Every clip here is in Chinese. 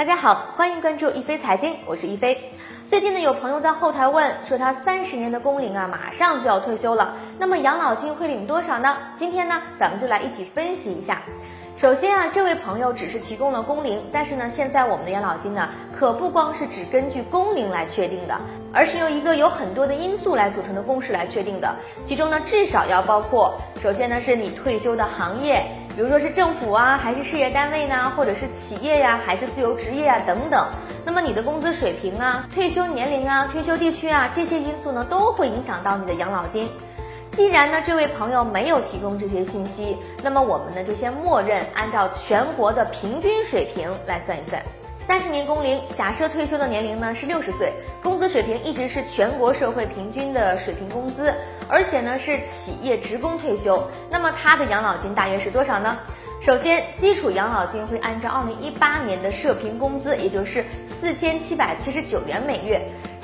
大家好，欢迎关注一飞财经，我是一飞。最近呢，有朋友在后台问说，他三十年的工龄啊，马上就要退休了，那么养老金会领多少呢？今天呢，咱们就来一起分析一下。首先啊，这位朋友只是提供了工龄，但是呢，现在我们的养老金呢，可不光是只根据工龄来确定的，而是由一个有很多的因素来组成的公式来确定的。其中呢，至少要包括，首先呢，是你退休的行业，比如说是政府啊，还是事业单位呢，或者是企业呀，还是自由职业啊等等。那么你的工资水平啊，退休年龄啊，退休地区啊，这些因素呢，都会影响到你的养老金。既然呢，这位朋友没有提供这些信息，那么我们呢就先默认按照全国的平均水平来算一算。三十年工龄，假设退休的年龄呢是六十岁，工资水平一直是全国社会平均的水平工资，而且呢是企业职工退休，那么他的养老金大约是多少呢？首先，基础养老金会按照二零一八年的社平工资，也就是四千七百七十九元每月。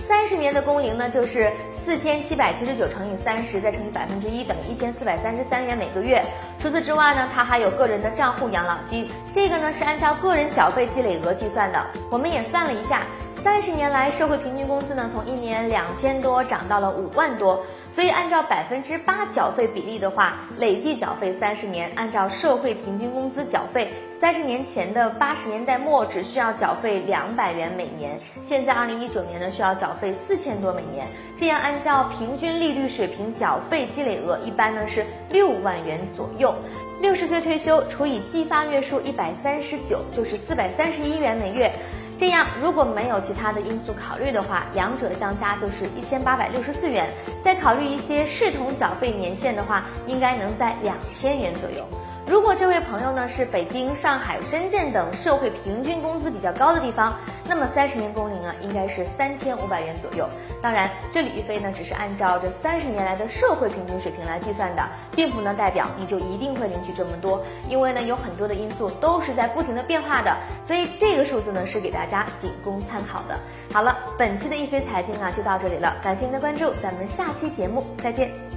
三十年的工龄呢，就是四千七百七十九乘以三十，再乘以百分之一，等于一千四百三十三元每个月。除此之外呢，它还有个人的账户养老金，这个呢是按照个人缴费积累额计算的。我们也算了一下。三十年来，社会平均工资呢，从一年两千多涨到了五万多，所以按照百分之八缴费比例的话，累计缴费三十年，按照社会平均工资缴费，三十年前的八十年代末只需要缴费两百元每年，现在二零一九年呢需要缴费四千多每年，这样按照平均利率水平缴费积累额，一般呢是六万元左右。六十岁退休除以计发月数一百三十九，就是四百三十一元每月。这样，如果没有其他的因素考虑的话，两者相加就是一千八百六十四元。再考虑一些视同缴费年限的话，应该能在两千元左右。如果这位朋友呢是北京、上海、深圳等社会平均工资比较高的地方，那么三十年工龄啊应该是三千五百元左右。当然，这里一飞呢只是按照这三十年来的社会平均水平来计算的，并不能代表你就一定会领取这么多，因为呢有很多的因素都是在不停的变化的，所以这个数字呢是给大家仅供参考的。好了，本期的一飞财经啊就到这里了，感谢您的关注，咱们下期节目再见。